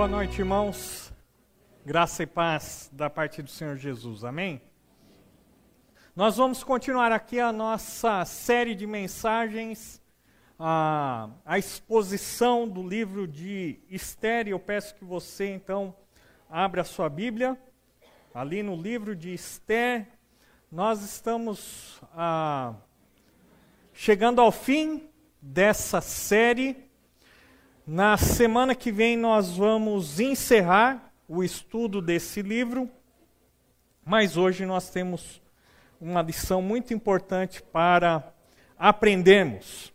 Boa noite, irmãos. Graça e paz da parte do Senhor Jesus. Amém? Nós vamos continuar aqui a nossa série de mensagens, a, a exposição do livro de Esther. Eu peço que você, então, abra a sua Bíblia. Ali no livro de Esther, nós estamos ah, chegando ao fim dessa série. Na semana que vem nós vamos encerrar o estudo desse livro, mas hoje nós temos uma lição muito importante para aprendermos.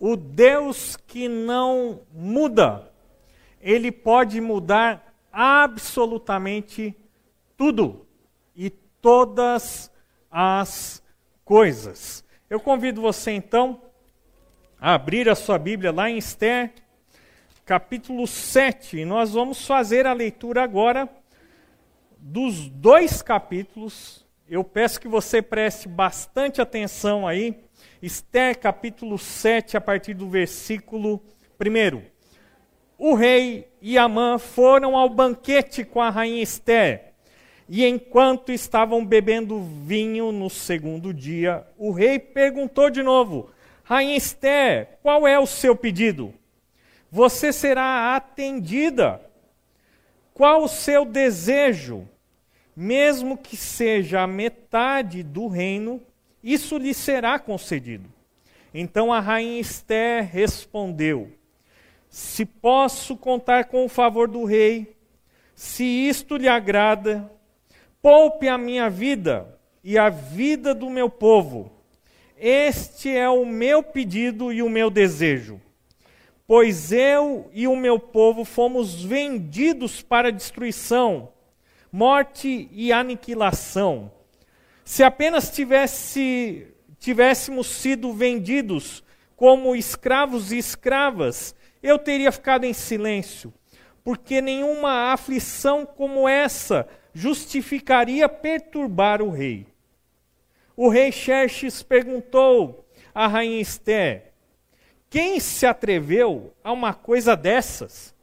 O Deus que não muda, ele pode mudar absolutamente tudo e todas as coisas. Eu convido você então abrir a sua Bíblia lá em Esther, capítulo 7. E nós vamos fazer a leitura agora dos dois capítulos. Eu peço que você preste bastante atenção aí. Esther, capítulo 7, a partir do versículo 1. O rei e Amã foram ao banquete com a rainha Esther. E enquanto estavam bebendo vinho no segundo dia, o rei perguntou de novo: Rainha Esther, qual é o seu pedido? Você será atendida. Qual o seu desejo? Mesmo que seja a metade do reino, isso lhe será concedido. Então a rainha Esther respondeu: Se posso contar com o favor do rei, se isto lhe agrada, poupe a minha vida e a vida do meu povo este é o meu pedido e o meu desejo. Pois eu e o meu povo fomos vendidos para destruição, morte e aniquilação. Se apenas tivesse, tivéssemos sido vendidos como escravos e escravas, eu teria ficado em silêncio, porque nenhuma aflição como essa justificaria perturbar o rei. O rei Xerxes perguntou à rainha Esther: Quem se atreveu a uma coisa dessas?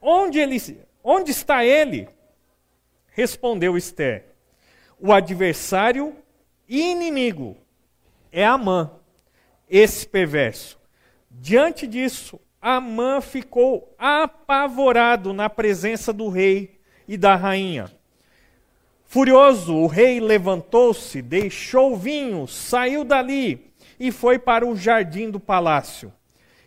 Onde, ele, onde está ele? Respondeu Esther: O adversário e inimigo é Amã, esse perverso. Diante disso, Amã ficou apavorado na presença do rei e da rainha. Furioso, o rei levantou-se, deixou o vinho, saiu dali e foi para o jardim do palácio.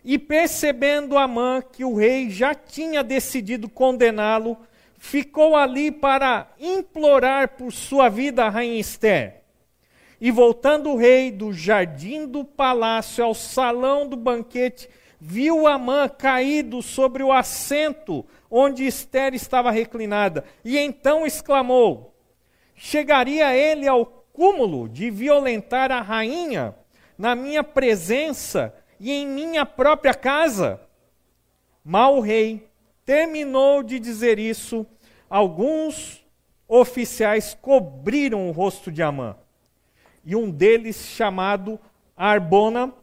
E percebendo Amã que o rei já tinha decidido condená-lo, ficou ali para implorar por sua vida a rainha Esther. E voltando o rei do jardim do palácio ao salão do banquete, viu Amã caído sobre o assento onde Esther estava reclinada, e então exclamou: chegaria ele ao cúmulo de violentar a rainha na minha presença e em minha própria casa? Mal o rei terminou de dizer isso, alguns oficiais cobriram o rosto de Amã. E um deles, chamado Arbona,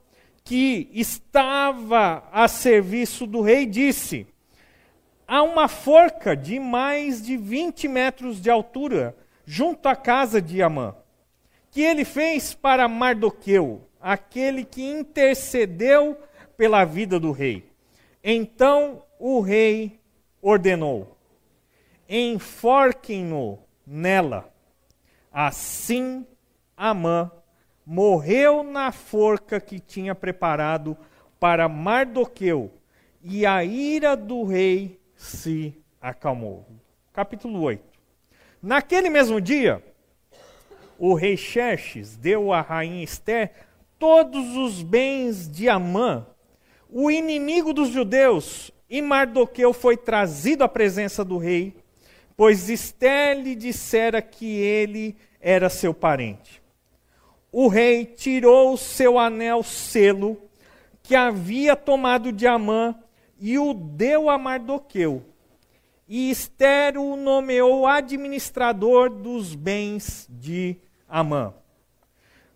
que estava a serviço do rei, disse: Há uma forca de mais de 20 metros de altura junto à casa de Amã, que ele fez para Mardoqueu, aquele que intercedeu pela vida do rei. Então o rei ordenou: enforquem-no nela. Assim Amã morreu na forca que tinha preparado para Mardoqueu, e a ira do rei se acalmou. Capítulo 8. Naquele mesmo dia, o rei Xerxes deu à rainha Esther todos os bens de Amã, o inimigo dos judeus, e Mardoqueu foi trazido à presença do rei, pois Esther lhe dissera que ele era seu parente. O rei tirou seu anel selo que havia tomado de Amã e o deu a Mardoqueu e Esther o nomeou administrador dos bens de Amã.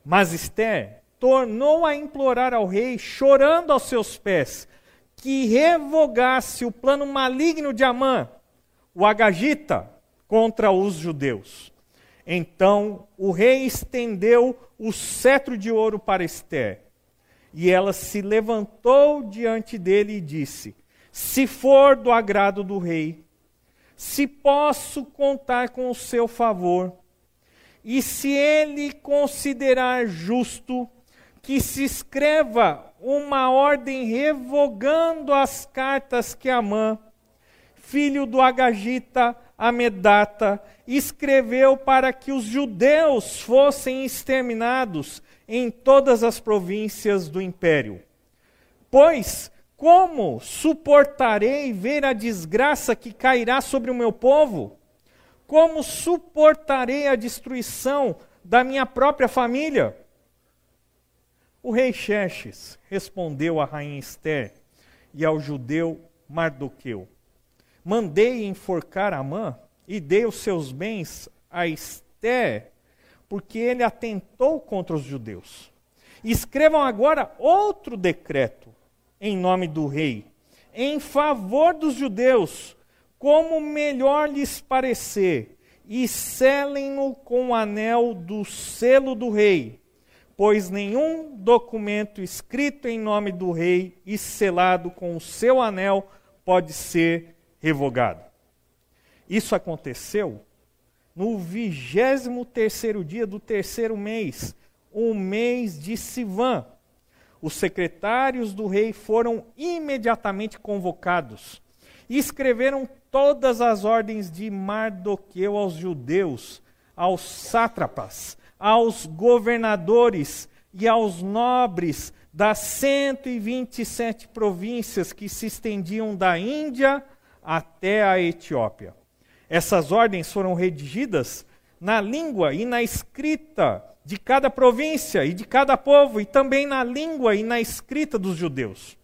Mas Esther tornou a implorar ao rei, chorando aos seus pés, que revogasse o plano maligno de Amã, o Agagita, contra os judeus. Então o rei estendeu o cetro de ouro para Esther. E ela se levantou diante dele e disse: Se for do agrado do rei, se posso contar com o seu favor, e se ele considerar justo que se escreva uma ordem revogando as cartas que Amã, filho do Agagita, Amedata, escreveu para que os judeus fossem exterminados em todas as províncias do império. Pois, como suportarei ver a desgraça que cairá sobre o meu povo? Como suportarei a destruição da minha própria família? O rei Xerxes respondeu à rainha Esther e ao judeu Mardoqueu: Mandei enforcar Amã e dei os seus bens a Esther, porque ele atentou contra os judeus. Escrevam agora outro decreto em nome do rei, em favor dos judeus, como melhor lhes parecer, e selem-no com o anel do selo do rei, pois nenhum documento escrito em nome do rei e selado com o seu anel pode ser revogado. Isso aconteceu no vigésimo terceiro dia do terceiro mês, o mês de Sivan. Os secretários do rei foram imediatamente convocados e escreveram todas as ordens de Mardoqueu aos judeus, aos sátrapas, aos governadores e aos nobres das 127 províncias que se estendiam da Índia até a Etiópia. Essas ordens foram redigidas na língua e na escrita de cada província e de cada povo, e também na língua e na escrita dos judeus.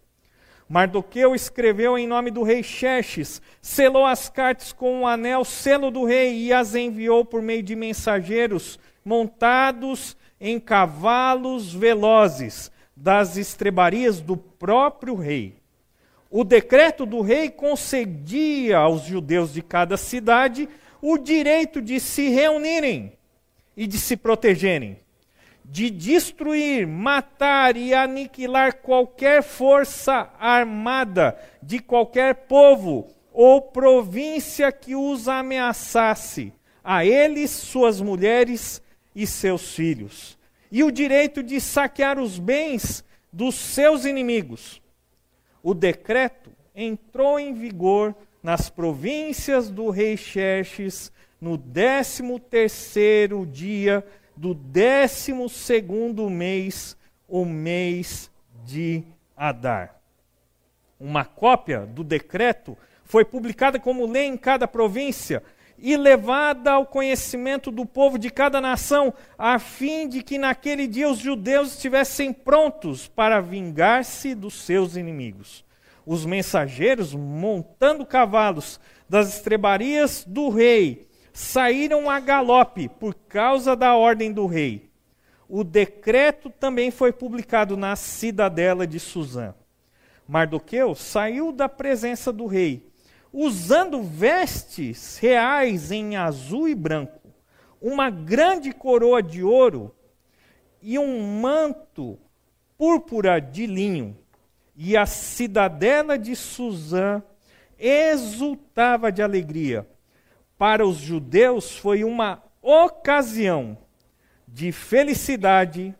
Mardoqueu escreveu em nome do rei Xerxes, selou as cartas com um anel, selo do rei, e as enviou por meio de mensageiros montados em cavalos velozes das estrebarias do próprio rei. O decreto do rei concedia aos judeus de cada cidade o direito de se reunirem e de se protegerem, de destruir, matar e aniquilar qualquer força armada de qualquer povo ou província que os ameaçasse, a eles, suas mulheres e seus filhos, e o direito de saquear os bens dos seus inimigos. O decreto entrou em vigor nas províncias do rei Xerxes no décimo terceiro dia do décimo segundo mês, o mês de Adar. Uma cópia do decreto foi publicada como lei em cada província e levada ao conhecimento do povo de cada nação, a fim de que naquele dia os judeus estivessem prontos para vingar-se dos seus inimigos. Os mensageiros, montando cavalos das estrebarias do rei, saíram a galope por causa da ordem do rei. O decreto também foi publicado na cidadela de Suzã. Mardoqueu saiu da presença do rei usando vestes reais em azul e branco, uma grande coroa de ouro e um manto púrpura de linho. E a cidadela de Suzã exultava de alegria. Para os judeus foi uma ocasião de felicidade,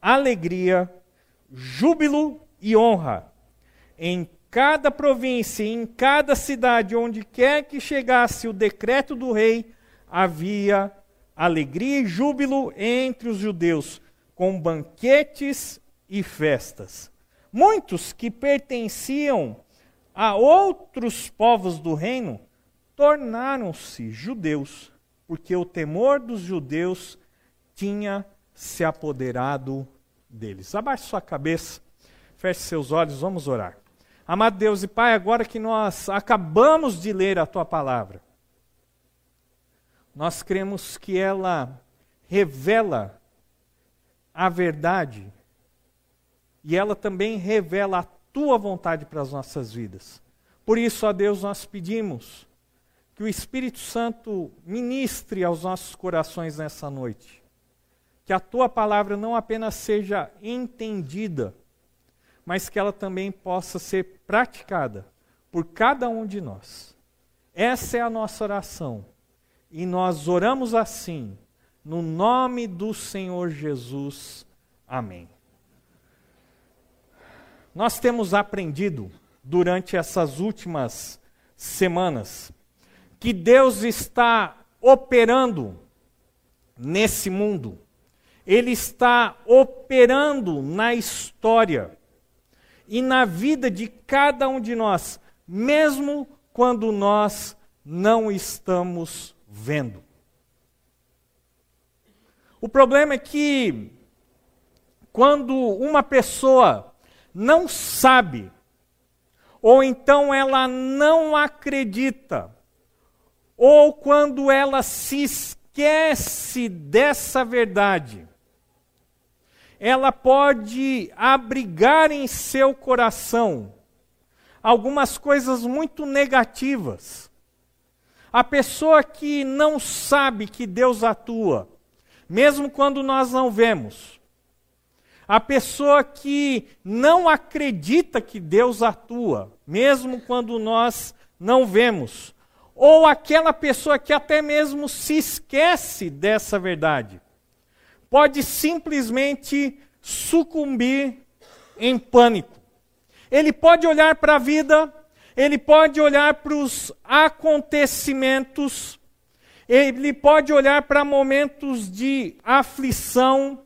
alegria, júbilo e honra. Em cada província, em cada cidade, onde quer que chegasse o decreto do rei, havia alegria e júbilo entre os judeus, com banquetes e festas. Muitos que pertenciam a outros povos do reino tornaram-se judeus, porque o temor dos judeus tinha se apoderado deles. Abaixe sua cabeça, feche seus olhos, vamos orar. Amado Deus e Pai, agora que nós acabamos de ler a tua palavra, nós cremos que ela revela a verdade e ela também revela a tua vontade para as nossas vidas. Por isso, a Deus, nós pedimos que o Espírito Santo ministre aos nossos corações nessa noite. Que a tua palavra não apenas seja entendida, mas que ela também possa ser praticada por cada um de nós. Essa é a nossa oração. E nós oramos assim, no nome do Senhor Jesus. Amém. Nós temos aprendido durante essas últimas semanas que Deus está operando nesse mundo. Ele está operando na história e na vida de cada um de nós, mesmo quando nós não estamos vendo. O problema é que quando uma pessoa não sabe, ou então ela não acredita, ou quando ela se esquece dessa verdade, ela pode abrigar em seu coração algumas coisas muito negativas. A pessoa que não sabe que Deus atua, mesmo quando nós não vemos. A pessoa que não acredita que Deus atua, mesmo quando nós não vemos. Ou aquela pessoa que até mesmo se esquece dessa verdade. Pode simplesmente sucumbir em pânico. Ele pode olhar para a vida, ele pode olhar para os acontecimentos, ele pode olhar para momentos de aflição,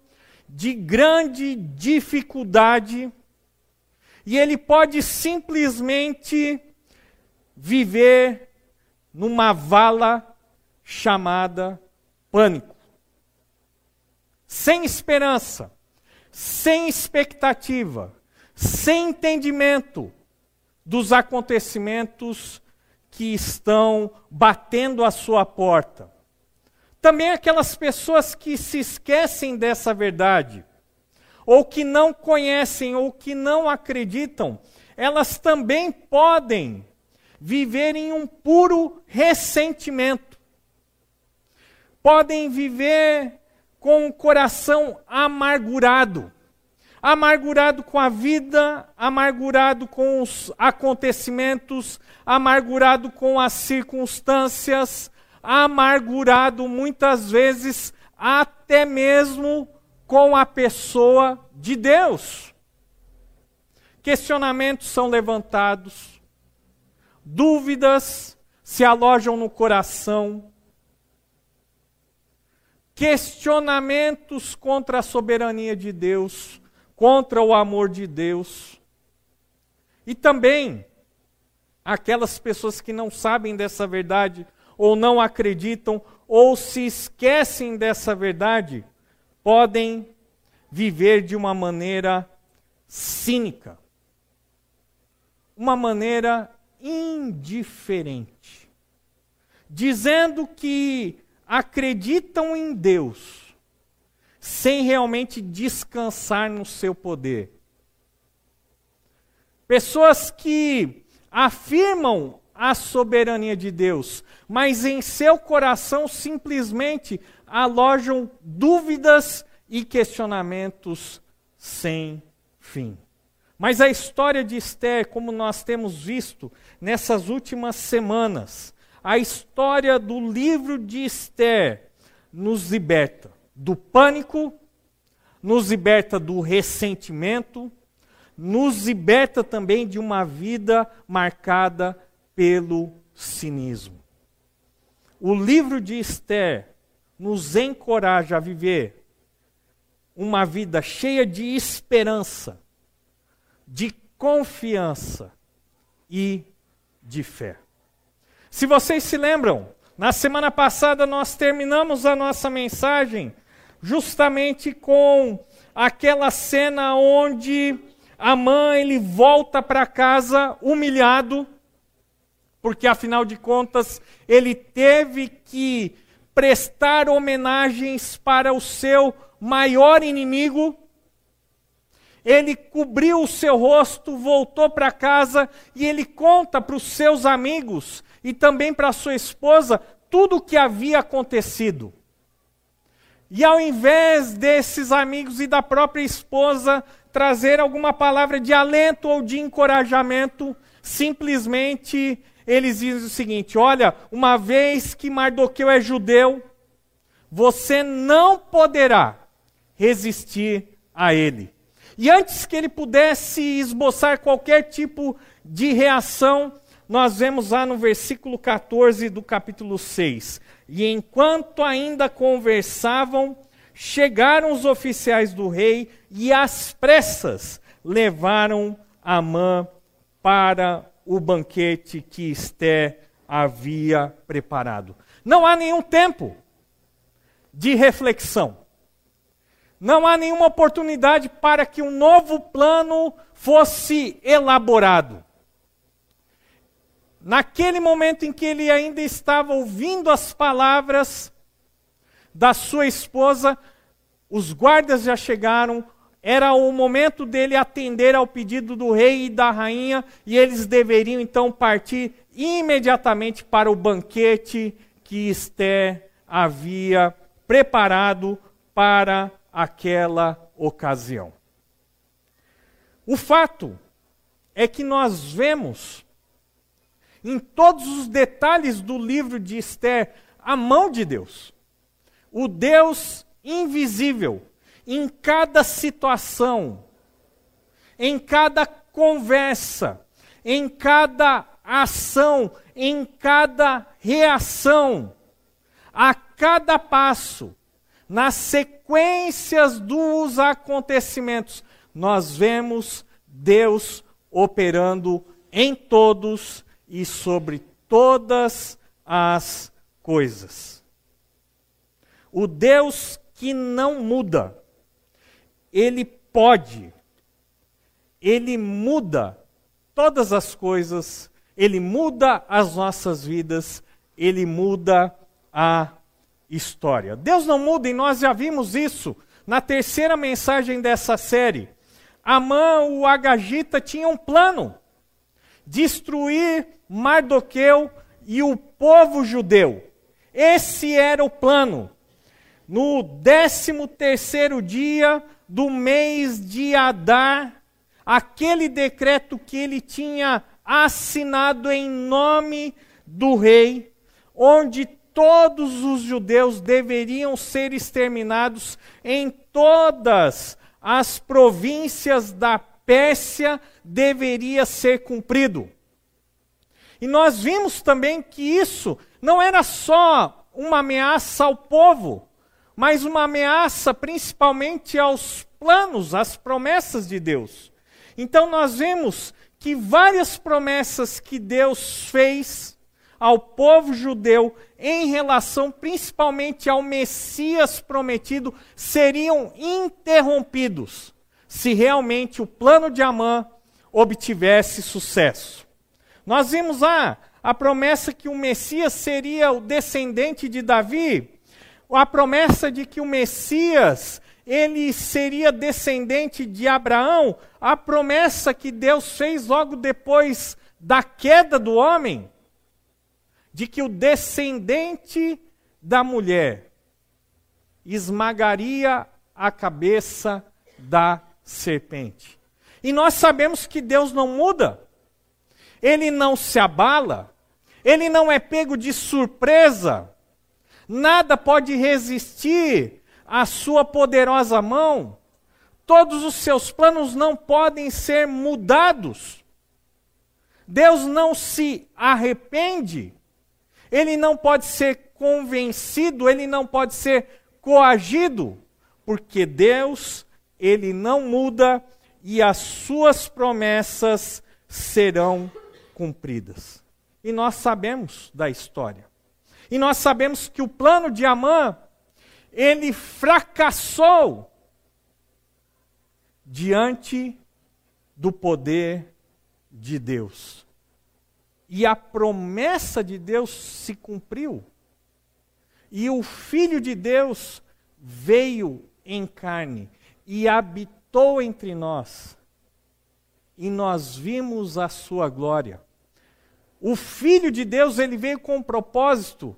de grande dificuldade, e ele pode simplesmente viver numa vala chamada pânico. Sem esperança, sem expectativa, sem entendimento dos acontecimentos que estão batendo a sua porta. Também aquelas pessoas que se esquecem dessa verdade, ou que não conhecem, ou que não acreditam, elas também podem viver em um puro ressentimento. Podem viver com o coração amargurado amargurado com a vida, amargurado com os acontecimentos, amargurado com as circunstâncias, amargurado muitas vezes até mesmo com a pessoa de Deus. Questionamentos são levantados, dúvidas se alojam no coração, questionamentos contra a soberania de Deus contra o amor de Deus. E também aquelas pessoas que não sabem dessa verdade, ou não acreditam, ou se esquecem dessa verdade, podem viver de uma maneira cínica, uma maneira indiferente, dizendo que acreditam em Deus, sem realmente descansar no seu poder. Pessoas que afirmam a soberania de Deus, mas em seu coração simplesmente alojam dúvidas e questionamentos sem fim. Mas a história de Esther, como nós temos visto nessas últimas semanas, a história do livro de Esther nos liberta do pânico, nos liberta do ressentimento, nos liberta também de uma vida marcada pelo cinismo. O livro de Esther nos encoraja a viver uma vida cheia de esperança, de confiança e de fé. Se vocês se lembram, na semana passada nós terminamos a nossa mensagem justamente com aquela cena onde a mãe ele volta para casa humilhado, porque afinal de contas ele teve que prestar homenagens para o seu maior inimigo. Ele cobriu o seu rosto, voltou para casa e ele conta para os seus amigos e também para sua esposa tudo o que havia acontecido. E ao invés desses amigos e da própria esposa trazer alguma palavra de alento ou de encorajamento, simplesmente eles dizem o seguinte: olha, uma vez que Mardoqueu é judeu, você não poderá resistir a ele. E antes que ele pudesse esboçar qualquer tipo de reação, nós vemos lá no versículo 14 do capítulo 6. E enquanto ainda conversavam, chegaram os oficiais do rei e às pressas levaram Amã para o banquete que Esté havia preparado. Não há nenhum tempo de reflexão. Não há nenhuma oportunidade para que um novo plano fosse elaborado. Naquele momento em que ele ainda estava ouvindo as palavras da sua esposa, os guardas já chegaram, era o momento dele atender ao pedido do rei e da rainha, e eles deveriam então partir imediatamente para o banquete que Esté havia preparado para aquela ocasião. O fato é que nós vemos em todos os detalhes do livro de Esther a mão de Deus. O Deus invisível em cada situação, em cada conversa, em cada ação, em cada reação, a cada passo nas sequências dos acontecimentos, nós vemos Deus operando em todos e sobre todas as coisas. O Deus que não muda, ele pode, ele muda todas as coisas, ele muda as nossas vidas, ele muda a história. Deus não muda e nós já vimos isso na terceira mensagem dessa série. Amã, o Agagita, tinha um plano: destruir Mardoqueu e o povo judeu. Esse era o plano. No décimo terceiro dia do mês de Adar, aquele decreto que ele tinha assinado em nome do rei, onde todos os judeus deveriam ser exterminados em todas as províncias da Pérsia deveria ser cumprido. E nós vimos também que isso não era só uma ameaça ao povo, mas uma ameaça principalmente aos planos, às promessas de Deus. Então nós vemos que várias promessas que Deus fez ao povo judeu em relação principalmente ao Messias prometido seriam interrompidos se realmente o plano de Amã obtivesse sucesso. Nós vimos lá a promessa que o Messias seria o descendente de Davi, a promessa de que o Messias ele seria descendente de Abraão, a promessa que Deus fez logo depois da queda do homem de que o descendente da mulher esmagaria a cabeça da serpente. E nós sabemos que Deus não muda, ele não se abala, ele não é pego de surpresa, nada pode resistir à sua poderosa mão, todos os seus planos não podem ser mudados. Deus não se arrepende ele não pode ser convencido, ele não pode ser coagido, porque Deus, ele não muda e as suas promessas serão cumpridas. E nós sabemos da história. E nós sabemos que o plano de Amã, ele fracassou diante do poder de Deus. E a promessa de Deus se cumpriu. E o Filho de Deus veio em carne e habitou entre nós e nós vimos a sua glória. O Filho de Deus, ele veio com o propósito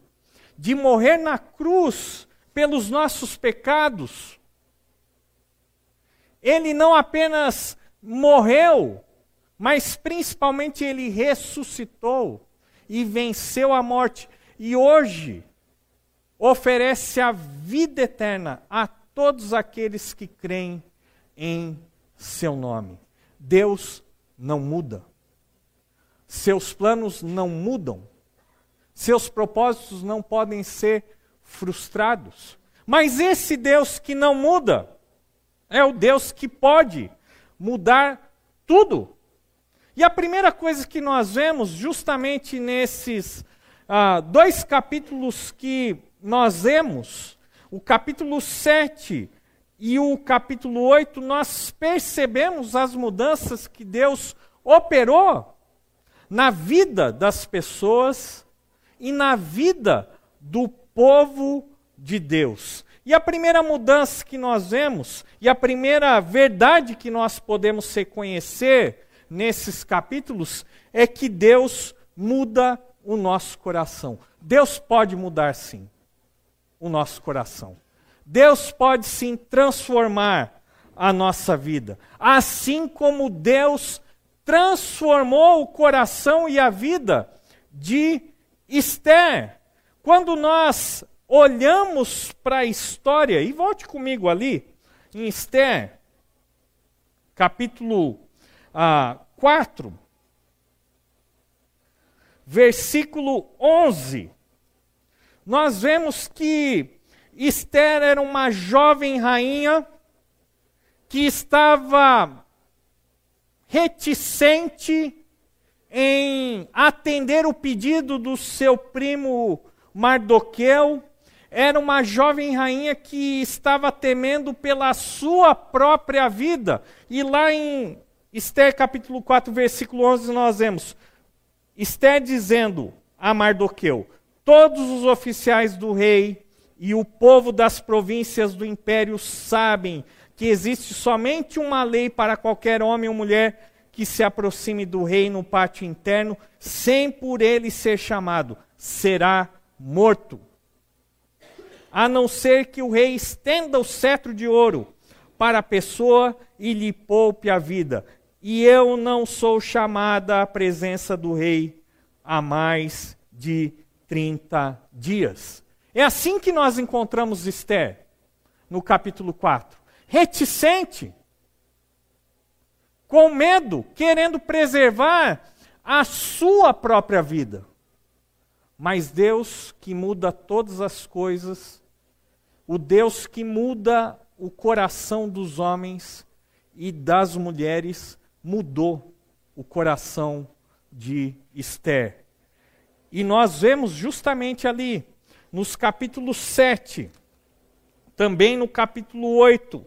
de morrer na cruz pelos nossos pecados. Ele não apenas morreu, mas principalmente ele ressuscitou e venceu a morte. E hoje oferece a vida eterna a todos aqueles que creem em seu nome. Deus não muda. Seus planos não mudam. Seus propósitos não podem ser frustrados. Mas esse Deus que não muda é o Deus que pode mudar tudo. E a primeira coisa que nós vemos, justamente nesses ah, dois capítulos que nós vemos, o capítulo 7 e o capítulo 8, nós percebemos as mudanças que Deus operou na vida das pessoas e na vida do povo de Deus. E a primeira mudança que nós vemos, e a primeira verdade que nós podemos reconhecer nesses capítulos, é que Deus muda o nosso coração. Deus pode mudar sim o nosso coração. Deus pode sim transformar a nossa vida. Assim como Deus transformou o coração e a vida de Esther. Quando nós olhamos para a história, e volte comigo ali, em Esther, capítulo ah, 4, versículo 11, nós vemos que Esther era uma jovem rainha que estava reticente em atender o pedido do seu primo Mardoqueu. Era uma jovem rainha que estava temendo pela sua própria vida. E lá em Esther capítulo 4, versículo 11, nós vemos Esther dizendo a Mardoqueu: Todos os oficiais do rei e o povo das províncias do império sabem que existe somente uma lei para qualquer homem ou mulher que se aproxime do rei no pátio interno, sem por ele ser chamado, será morto. A não ser que o rei estenda o cetro de ouro para a pessoa e lhe poupe a vida. E eu não sou chamada à presença do rei há mais de 30 dias. É assim que nós encontramos Esther no capítulo 4. Reticente, com medo, querendo preservar a sua própria vida. Mas Deus que muda todas as coisas, o Deus que muda o coração dos homens e das mulheres, mudou o coração de Esther. E nós vemos justamente ali, nos capítulos 7, também no capítulo 8,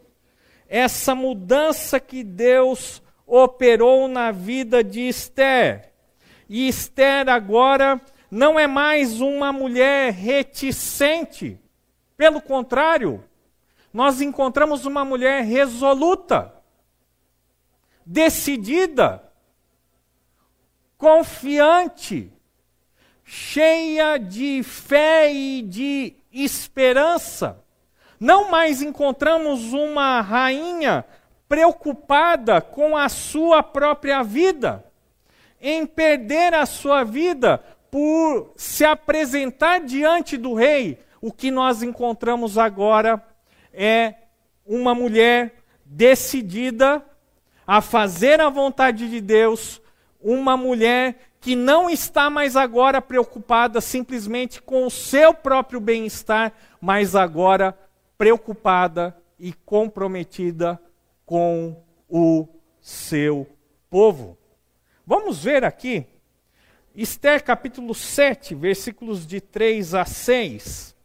essa mudança que Deus operou na vida de Esther. E Esther agora não é mais uma mulher reticente. Pelo contrário, nós encontramos uma mulher resoluta, decidida, confiante, cheia de fé e de esperança. Não mais encontramos uma rainha preocupada com a sua própria vida, em perder a sua vida por se apresentar diante do rei. O que nós encontramos agora é uma mulher decidida a fazer a vontade de Deus, uma mulher que não está mais agora preocupada simplesmente com o seu próprio bem-estar, mas agora preocupada e comprometida com o seu povo. Vamos ver aqui, Esther capítulo 7, versículos de 3 a 6.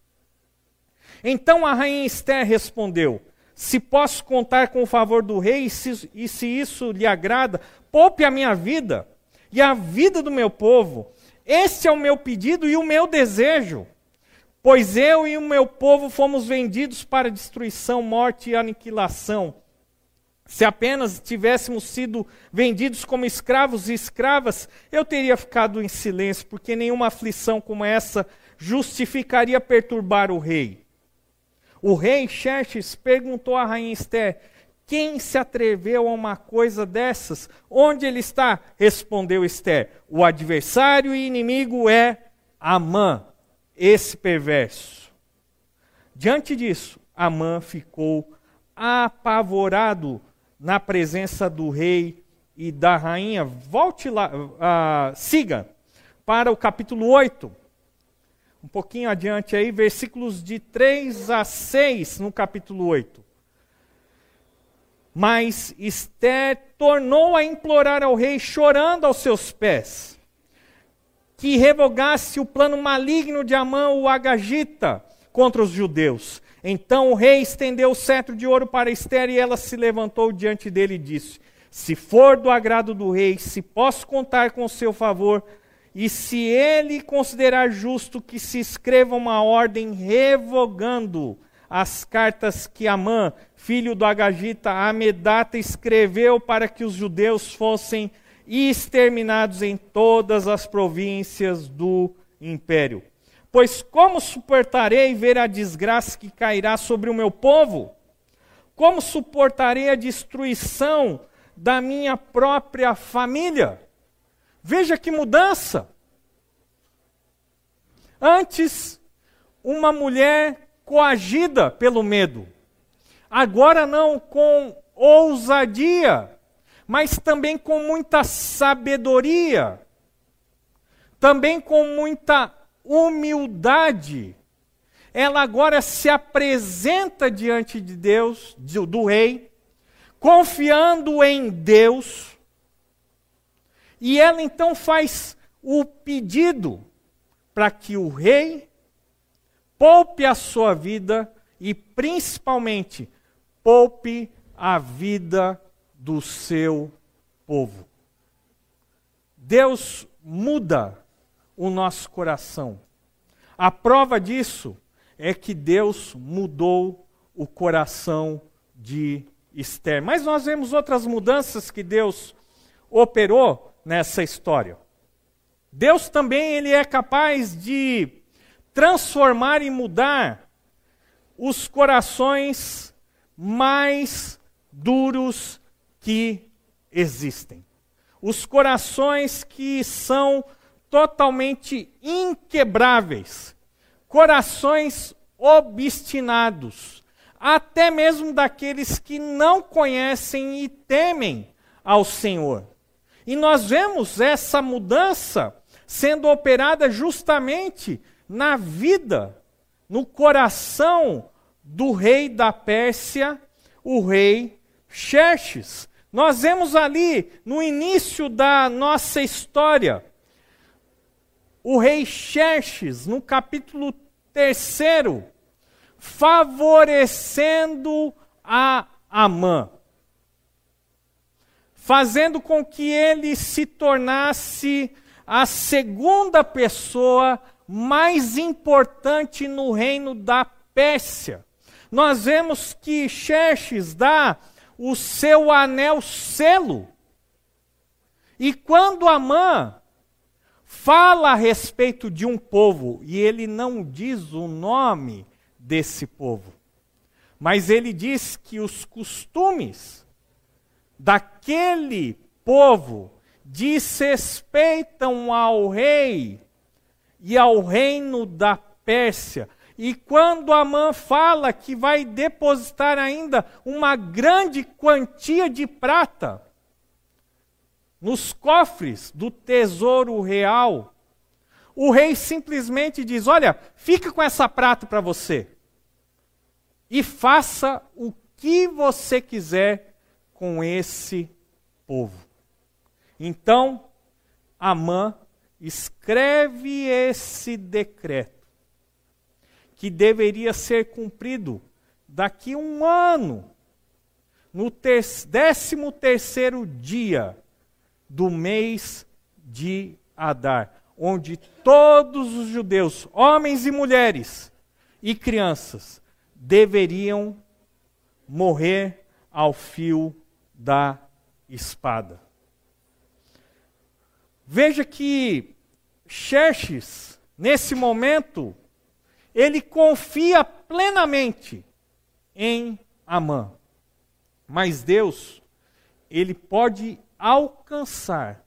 Então a rainha Esther respondeu: Se posso contar com o favor do rei, e se, e se isso lhe agrada, poupe a minha vida e a vida do meu povo. Este é o meu pedido e o meu desejo. Pois eu e o meu povo fomos vendidos para destruição, morte e aniquilação. Se apenas tivéssemos sido vendidos como escravos e escravas, eu teria ficado em silêncio, porque nenhuma aflição como essa justificaria perturbar o rei. O rei Xerxes perguntou à rainha Esther: Quem se atreveu a uma coisa dessas? Onde ele está? Respondeu Esther: O adversário e inimigo é Amã, esse perverso. Diante disso, Amã ficou apavorado na presença do rei e da rainha. Volte lá, uh, siga para o capítulo 8. Um pouquinho adiante aí, versículos de 3 a 6 no capítulo 8. Mas Esther tornou a implorar ao rei, chorando aos seus pés, que revogasse o plano maligno de Amã, o Agagita, contra os judeus. Então o rei estendeu o cetro de ouro para Esther e ela se levantou diante dele e disse: Se for do agrado do rei, se posso contar com o seu favor, e se ele considerar justo que se escreva uma ordem revogando as cartas que Amã, filho do Agagita, Amedata, escreveu para que os judeus fossem exterminados em todas as províncias do império. Pois como suportarei ver a desgraça que cairá sobre o meu povo? Como suportarei a destruição da minha própria família? Veja que mudança. Antes, uma mulher coagida pelo medo. Agora, não com ousadia, mas também com muita sabedoria, também com muita humildade. Ela agora se apresenta diante de Deus, do rei, confiando em Deus. E ela então faz o pedido para que o rei poupe a sua vida e, principalmente, poupe a vida do seu povo. Deus muda o nosso coração. A prova disso é que Deus mudou o coração de Esther. Mas nós vemos outras mudanças que Deus operou nessa história. Deus também ele é capaz de transformar e mudar os corações mais duros que existem. Os corações que são totalmente inquebráveis, corações obstinados, até mesmo daqueles que não conhecem e temem ao Senhor. E nós vemos essa mudança sendo operada justamente na vida, no coração do rei da Pérsia, o rei Xerxes. Nós vemos ali no início da nossa história o rei Xerxes, no capítulo 3, favorecendo a Amã, fazendo com que ele se tornasse a segunda pessoa mais importante no reino da Pérsia. Nós vemos que Xerxes dá o seu anel selo. E quando Amã fala a respeito de um povo e ele não diz o nome desse povo, mas ele diz que os costumes daquele povo desrespeitam ao rei e ao reino da Pérsia. E quando Amã fala que vai depositar ainda uma grande quantia de prata nos cofres do tesouro real, o rei simplesmente diz: Olha, fica com essa prata para você e faça o que você quiser com esse povo. Então, Amã escreve esse decreto que deveria ser cumprido daqui um ano, no décimo terceiro dia do mês de Adar, onde todos os judeus, homens e mulheres e crianças, deveriam morrer ao fio da espada. Veja que Xerxes, nesse momento, ele confia plenamente em Amã. Mas Deus, ele pode alcançar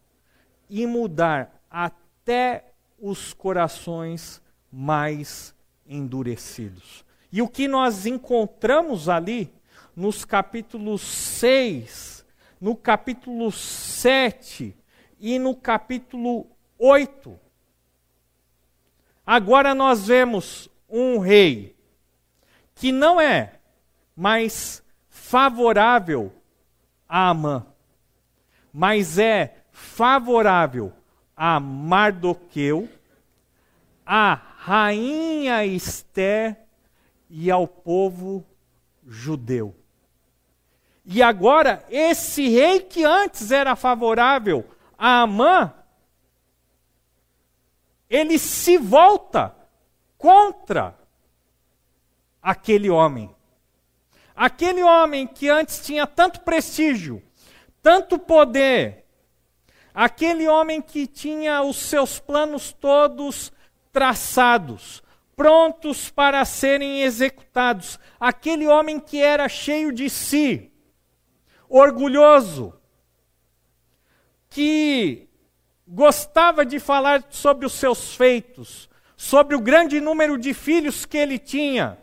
e mudar até os corações mais endurecidos. E o que nós encontramos ali nos capítulos 6, no capítulo 7 e no capítulo 8. Agora nós vemos um rei que não é mais favorável a Amã, mas é favorável a Mardoqueu, a rainha Esther e ao povo judeu. E agora, esse rei que antes era favorável a Amã, ele se volta contra aquele homem. Aquele homem que antes tinha tanto prestígio, tanto poder, aquele homem que tinha os seus planos todos traçados, prontos para serem executados, aquele homem que era cheio de si, orgulhoso, que gostava de falar sobre os seus feitos, sobre o grande número de filhos que ele tinha,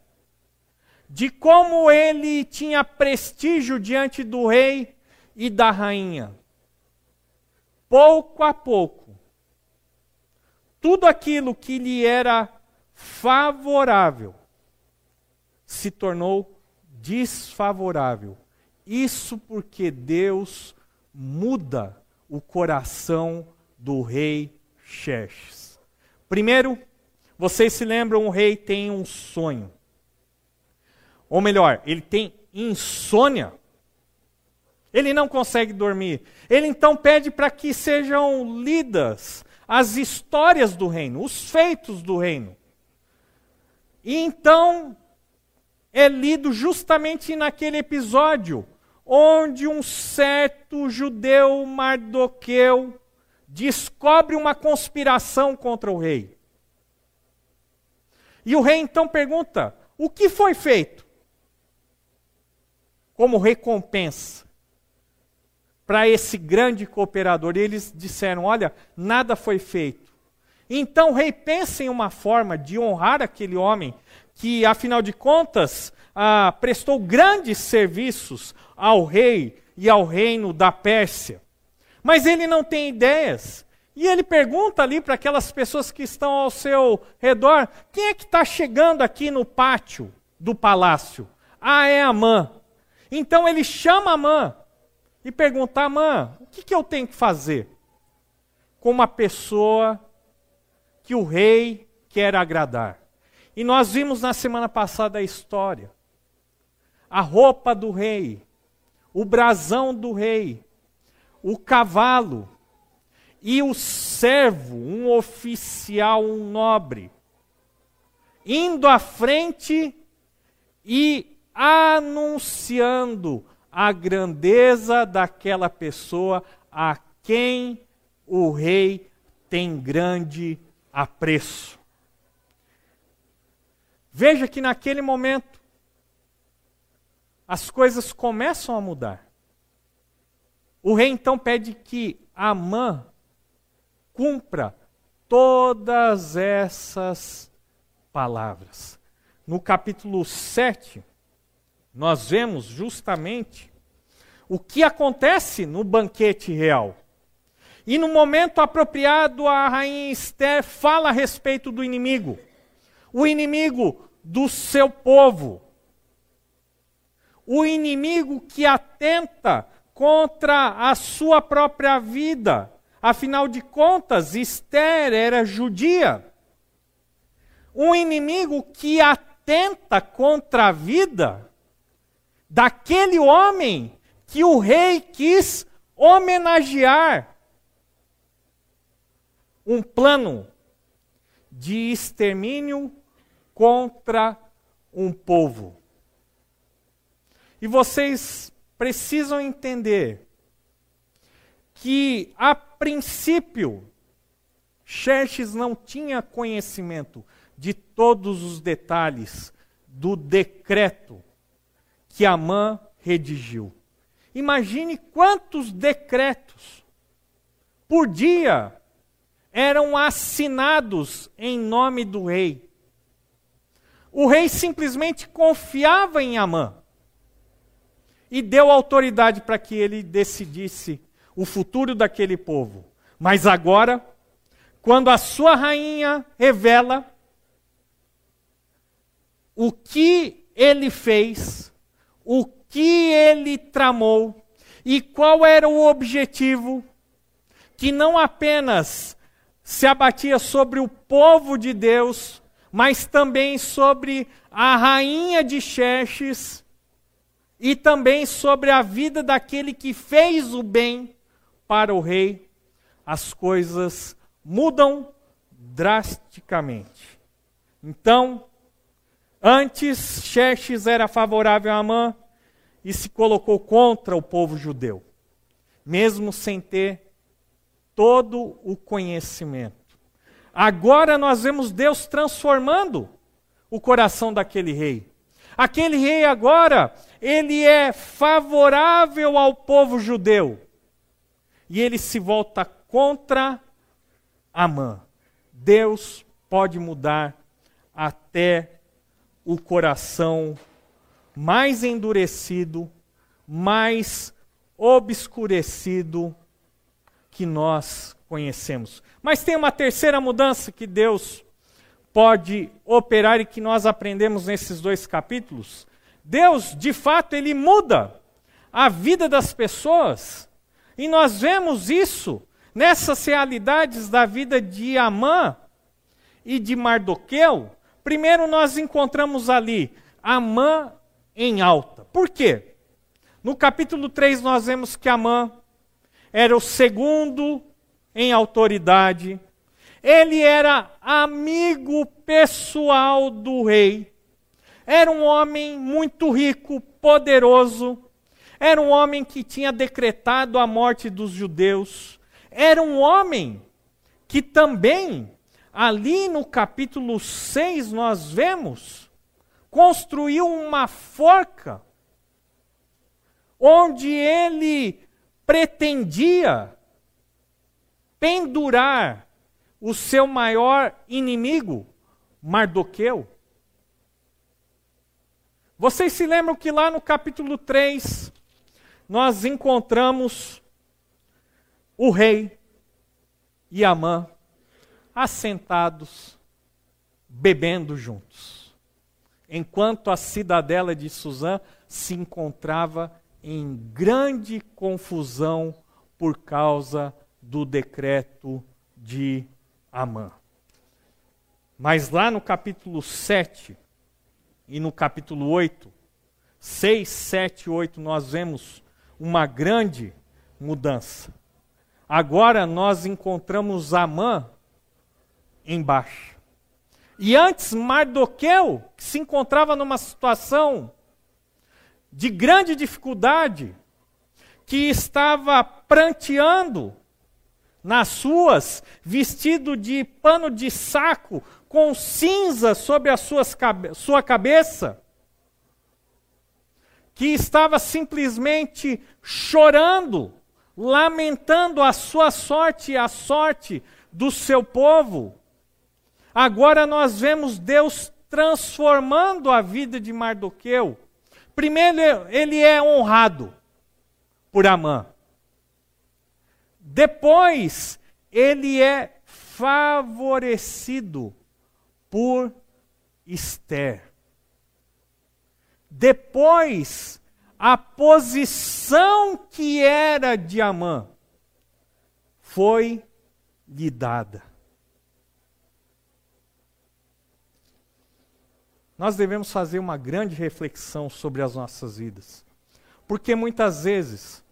de como ele tinha prestígio diante do rei e da rainha. Pouco a pouco, tudo aquilo que lhe era favorável se tornou desfavorável. Isso porque Deus muda o coração do rei Xerxes. Primeiro, vocês se lembram, o rei tem um sonho. Ou melhor, ele tem insônia. Ele não consegue dormir. Ele então pede para que sejam lidas as histórias do reino, os feitos do reino. E então é lido justamente naquele episódio onde um certo judeu Mardoqueu descobre uma conspiração contra o rei. E o rei então pergunta: o que foi feito? Como recompensa para esse grande cooperador. E eles disseram: olha, nada foi feito. Então o rei pensa em uma forma de honrar aquele homem que, afinal de contas, ah, prestou grandes serviços ao rei e ao reino da Pérsia. Mas ele não tem ideias. E ele pergunta ali para aquelas pessoas que estão ao seu redor: quem é que está chegando aqui no pátio do palácio? Ah, é Amã. Então ele chama Amã e pergunta: Amã, o que, que eu tenho que fazer com uma pessoa que o rei quer agradar? E nós vimos na semana passada a história. A roupa do rei, o brasão do rei, o cavalo e o servo, um oficial, um nobre, indo à frente e anunciando a grandeza daquela pessoa a quem o rei tem grande apreço. Veja que naquele momento as coisas começam a mudar. O rei então pede que Amã cumpra todas essas palavras. No capítulo 7, nós vemos justamente o que acontece no banquete real. E no momento apropriado, a rainha Esther fala a respeito do inimigo o inimigo do seu povo, o inimigo que atenta contra a sua própria vida. Afinal de contas, Esther era judia. Um inimigo que atenta contra a vida daquele homem que o rei quis homenagear. Um plano de extermínio contra um povo. E vocês precisam entender que, a princípio, Xerxes não tinha conhecimento de todos os detalhes do decreto que Amã redigiu. Imagine quantos decretos por dia eram assinados em nome do rei. O rei simplesmente confiava em Amã e deu autoridade para que ele decidisse o futuro daquele povo. Mas agora, quando a sua rainha revela o que ele fez, o que ele tramou e qual era o objetivo, que não apenas se abatia sobre o povo de Deus, mas também sobre a rainha de Xerxes e também sobre a vida daquele que fez o bem para o rei, as coisas mudam drasticamente. Então, antes Xerxes era favorável a Amã e se colocou contra o povo judeu, mesmo sem ter todo o conhecimento. Agora nós vemos Deus transformando o coração daquele rei. Aquele rei agora, ele é favorável ao povo judeu. E ele se volta contra Amã. Deus pode mudar até o coração mais endurecido, mais obscurecido que nós conhecemos. Mas tem uma terceira mudança que Deus pode operar e que nós aprendemos nesses dois capítulos. Deus, de fato, ele muda a vida das pessoas. E nós vemos isso nessas realidades da vida de Amã e de Mardoqueu. Primeiro nós encontramos ali Amã em alta. Por quê? No capítulo 3 nós vemos que Amã era o segundo em autoridade, ele era amigo pessoal do rei. Era um homem muito rico, poderoso. Era um homem que tinha decretado a morte dos judeus. Era um homem que também, ali no capítulo 6, nós vemos, construiu uma forca, onde ele pretendia pendurar o seu maior inimigo, Mardoqueu. Vocês se lembram que lá no capítulo 3 nós encontramos o rei e Amã assentados, bebendo juntos, enquanto a cidadela de Suzã se encontrava em grande confusão por causa do decreto de Amã. Mas lá no capítulo 7 e no capítulo 8, 6, 7 e 8, nós vemos uma grande mudança. Agora nós encontramos Amã embaixo. E antes Mardoqueu, que se encontrava numa situação de grande dificuldade, que estava pranteando nas suas, vestido de pano de saco, com cinza sobre a suas, sua cabeça, que estava simplesmente chorando, lamentando a sua sorte e a sorte do seu povo. Agora nós vemos Deus transformando a vida de Mardoqueu. Primeiro, ele é honrado por Amã. Depois, ele é favorecido por Esther. Depois, a posição que era de Amã foi lhe dada. Nós devemos fazer uma grande reflexão sobre as nossas vidas. Porque muitas vezes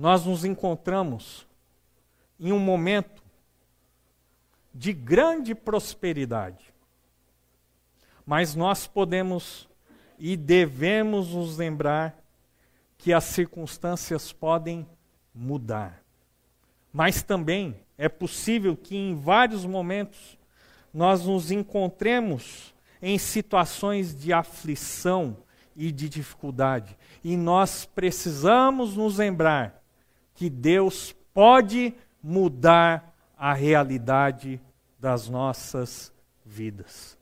nós nos encontramos em um momento de grande prosperidade. Mas nós podemos e devemos nos lembrar que as circunstâncias podem mudar. Mas também é possível que em vários momentos nós nos encontremos em situações de aflição e de dificuldade. E nós precisamos nos lembrar que Deus pode mudar a realidade das nossas vidas.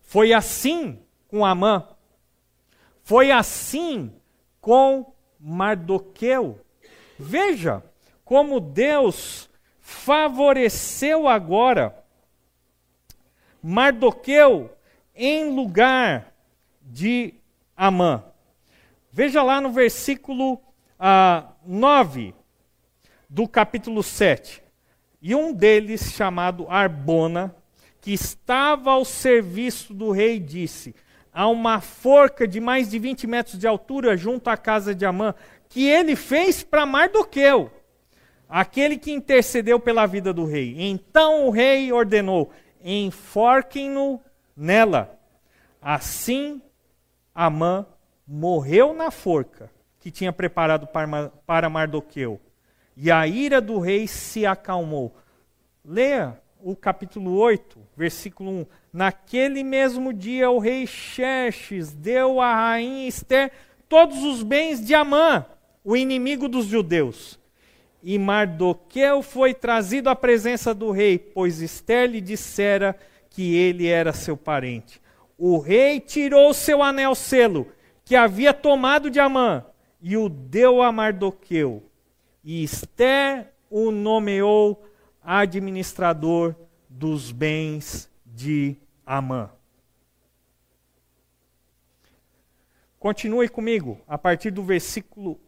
Foi assim com Amã. Foi assim com Mardoqueu. Veja como Deus favoreceu agora Mardoqueu em lugar de Amã. Veja lá no versículo ah, 9 do capítulo 7. E um deles, chamado Arbona, que estava ao serviço do rei, disse: Há uma forca de mais de 20 metros de altura junto à casa de Amã, que ele fez para Mardoqueu, aquele que intercedeu pela vida do rei. Então o rei ordenou: enforquem-no nela. Assim, Amã morreu na forca que tinha preparado para Mardoqueu. E a ira do rei se acalmou. Leia o capítulo 8, versículo 1. Naquele mesmo dia o rei Xerxes deu à rainha Esther todos os bens de Amã, o inimigo dos judeus. E Mardoqueu foi trazido à presença do rei, pois Esther lhe dissera que ele era seu parente. O rei tirou seu anel selo, que havia tomado de Amã, e o deu a Mardoqueu. E Esther o nomeou administrador dos bens de Amã. Continue comigo, a partir do versículo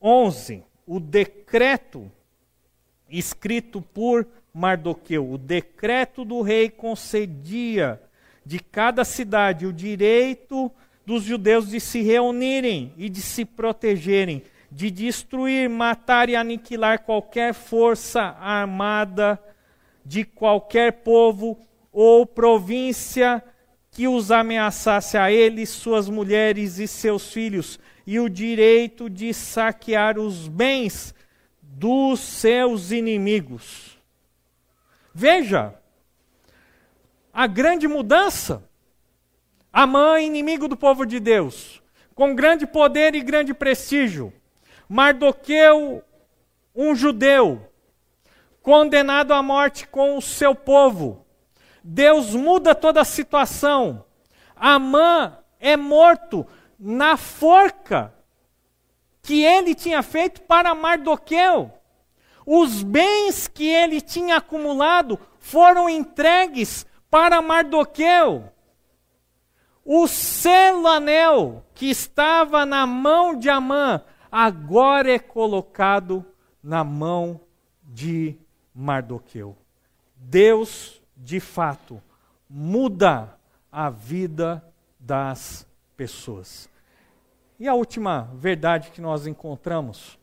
11. O decreto escrito por Mardoqueu. O decreto do rei concedia de cada cidade o direito dos judeus de se reunirem e de se protegerem, de destruir, matar e aniquilar qualquer força armada de qualquer povo ou província que os ameaçasse a eles, suas mulheres e seus filhos, e o direito de saquear os bens dos seus inimigos. Veja, a grande mudança. Amã, inimigo do povo de Deus, com grande poder e grande prestígio. Mardoqueu, um judeu, condenado à morte com o seu povo. Deus muda toda a situação. Amã é morto na forca que ele tinha feito para Mardoqueu. Os bens que ele tinha acumulado foram entregues para Mardoqueu. O selo anel que estava na mão de Amã agora é colocado na mão de Mardoqueu. Deus, de fato, muda a vida das pessoas. E a última verdade que nós encontramos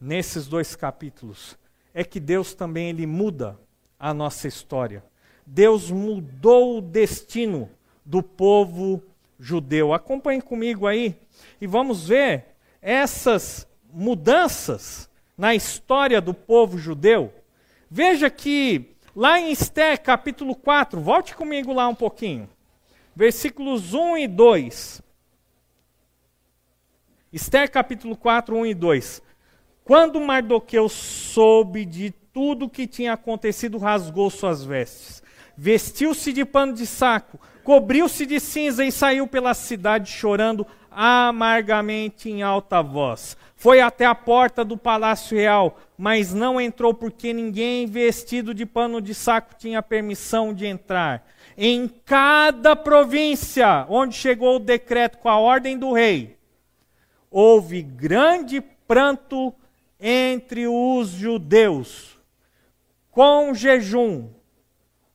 nesses dois capítulos é que Deus também ele muda a nossa história. Deus mudou o destino do povo judeu. Acompanhe comigo aí e vamos ver essas mudanças na história do povo judeu. Veja que lá em Esté, capítulo 4, volte comigo lá um pouquinho. Versículos 1 e 2. Esther capítulo 4, 1 e 2. Quando Mardoqueu soube de tudo o que tinha acontecido, rasgou suas vestes, vestiu-se de pano de saco, cobriu-se de cinza e saiu pela cidade chorando amargamente em alta voz. Foi até a porta do palácio real, mas não entrou porque ninguém vestido de pano de saco tinha permissão de entrar. Em cada província onde chegou o decreto com a ordem do rei, houve grande pranto entre os judeus, com jejum,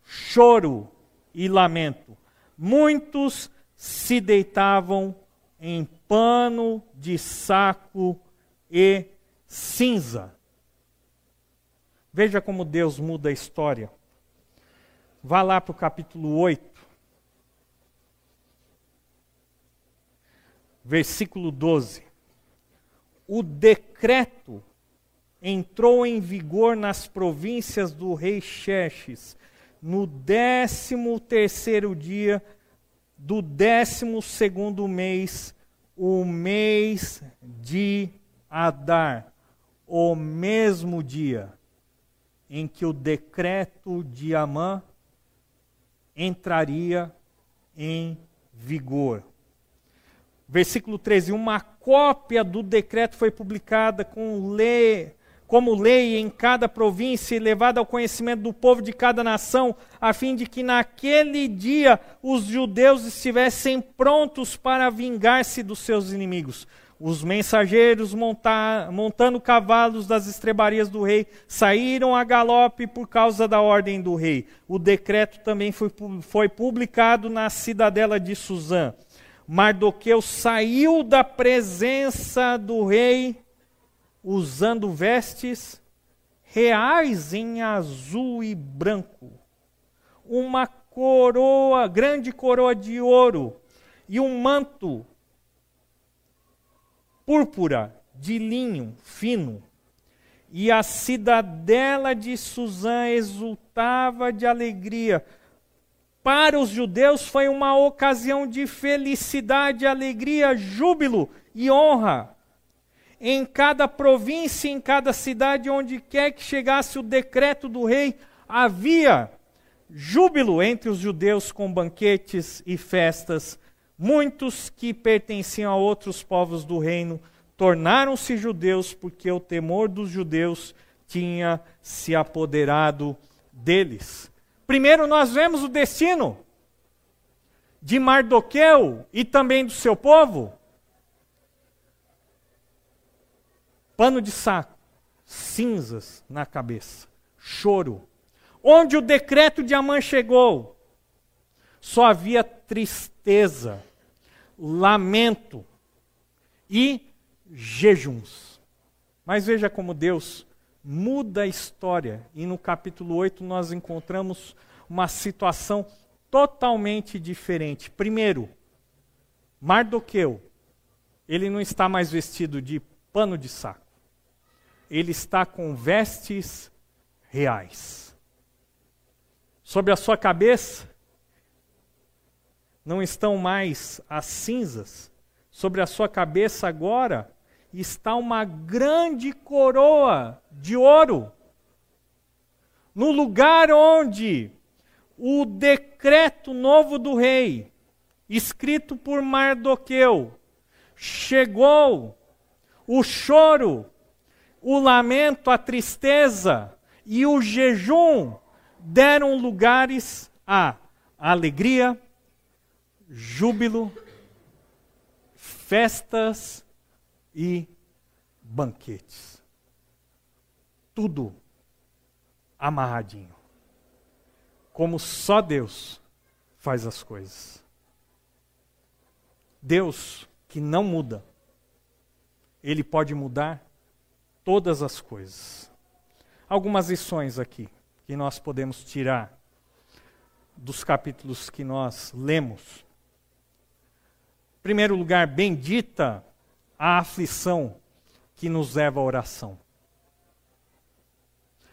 choro e lamento. Muitos se deitavam em pano de saco e cinza. Veja como Deus muda a história. Vá lá para o capítulo 8, versículo 12. o decreto entrou em vigor nas províncias do rei Xerxes, no décimo terceiro dia do décimo segundo mês, o mês de Adar, o mesmo dia em que o decreto de Amã entraria em vigor. Versículo 13: Uma cópia do decreto foi publicada com lei, como lei em cada província e levada ao conhecimento do povo de cada nação, a fim de que naquele dia os judeus estivessem prontos para vingar-se dos seus inimigos. Os mensageiros, monta montando cavalos das estrebarias do rei, saíram a galope por causa da ordem do rei. O decreto também foi, foi publicado na cidadela de Suzã. Mardoqueu saiu da presença do rei usando vestes reais em azul e branco, uma coroa, grande coroa de ouro e um manto púrpura de linho fino. E a cidadela de Suzã exultava de alegria. Para os judeus foi uma ocasião de felicidade, alegria, júbilo e honra. Em cada província, em cada cidade, onde quer que chegasse o decreto do rei, havia júbilo entre os judeus com banquetes e festas Muitos que pertenciam a outros povos do reino tornaram-se judeus porque o temor dos judeus tinha se apoderado deles. Primeiro, nós vemos o destino de Mardoqueu e também do seu povo. Pano de saco, cinzas na cabeça, choro. Onde o decreto de Amã chegou, só havia tristeza lamento e jejuns. Mas veja como Deus muda a história, e no capítulo 8 nós encontramos uma situação totalmente diferente. Primeiro, Mardoqueu, ele não está mais vestido de pano de saco. Ele está com vestes reais. Sobre a sua cabeça não estão mais as cinzas, sobre a sua cabeça agora está uma grande coroa de ouro. No lugar onde o decreto novo do rei, escrito por Mardoqueu, chegou, o choro, o lamento, a tristeza e o jejum deram lugares à alegria, júbilo, festas e banquetes. Tudo amarradinho. Como só Deus faz as coisas. Deus que não muda, Ele pode mudar todas as coisas. Algumas lições aqui que nós podemos tirar dos capítulos que nós lemos primeiro lugar, bendita a aflição que nos leva à oração.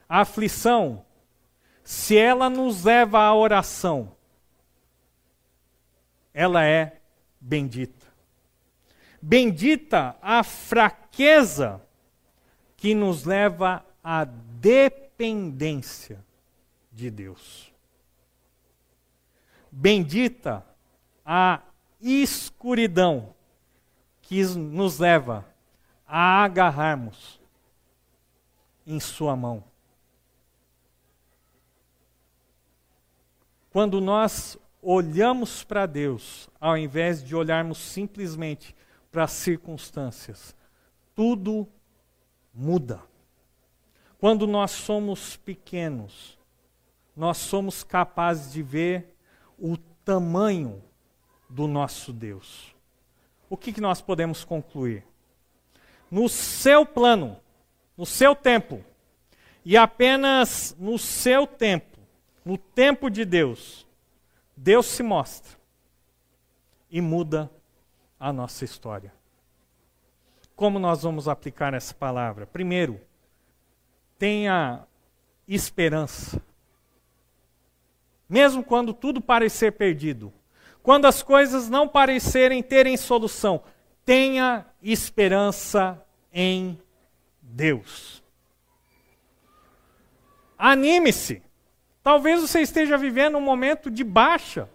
A aflição, se ela nos leva à oração, ela é bendita. Bendita a fraqueza que nos leva à dependência de Deus. Bendita a escuridão que nos leva a agarrarmos em Sua mão. Quando nós olhamos para Deus, ao invés de olharmos simplesmente para as circunstâncias, tudo muda. Quando nós somos pequenos, nós somos capazes de ver o tamanho do nosso Deus. O que, que nós podemos concluir? No seu plano, no seu tempo, e apenas no seu tempo, no tempo de Deus, Deus se mostra e muda a nossa história. Como nós vamos aplicar essa palavra? Primeiro, tenha esperança. Mesmo quando tudo parecer perdido, quando as coisas não parecerem terem solução, tenha esperança em Deus. Anime-se. Talvez você esteja vivendo um momento de baixa,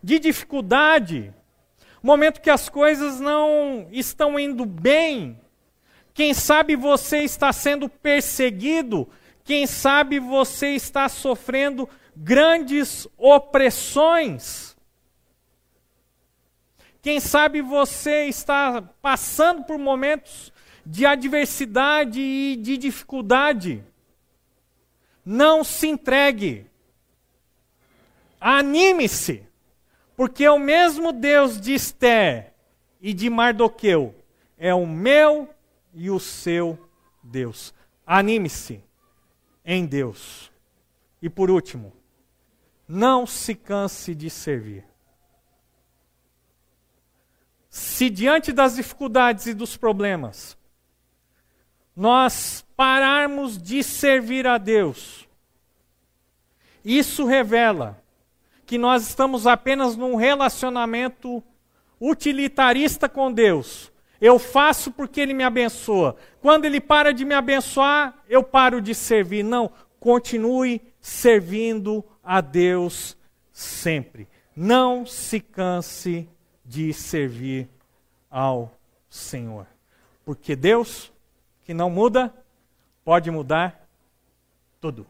de dificuldade, momento que as coisas não estão indo bem. Quem sabe você está sendo perseguido, quem sabe você está sofrendo grandes opressões. Quem sabe você está passando por momentos de adversidade e de dificuldade. Não se entregue. Anime-se. Porque o mesmo Deus de Esther e de Mardoqueu é o meu e o seu Deus. Anime-se em Deus. E por último, não se canse de servir. Se diante das dificuldades e dos problemas, nós pararmos de servir a Deus, isso revela que nós estamos apenas num relacionamento utilitarista com Deus. Eu faço porque Ele me abençoa. Quando Ele para de me abençoar, eu paro de servir. Não, continue servindo a Deus sempre. Não se canse de servir ao Senhor. Porque Deus, que não muda, pode mudar tudo.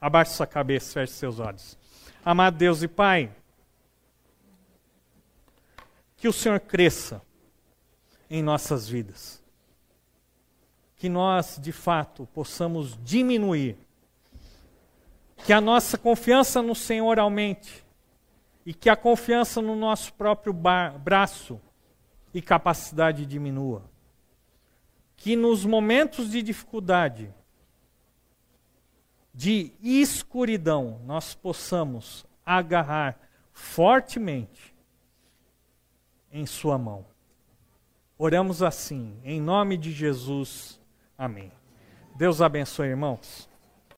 Abaixe sua cabeça, feche seus olhos. Amado Deus e Pai, que o Senhor cresça em nossas vidas. Que nós, de fato, possamos diminuir. Que a nossa confiança no Senhor aumente. E que a confiança no nosso próprio braço e capacidade diminua. Que nos momentos de dificuldade, de escuridão, nós possamos agarrar fortemente em Sua mão. Oramos assim, em nome de Jesus. Amém. Deus abençoe, irmãos.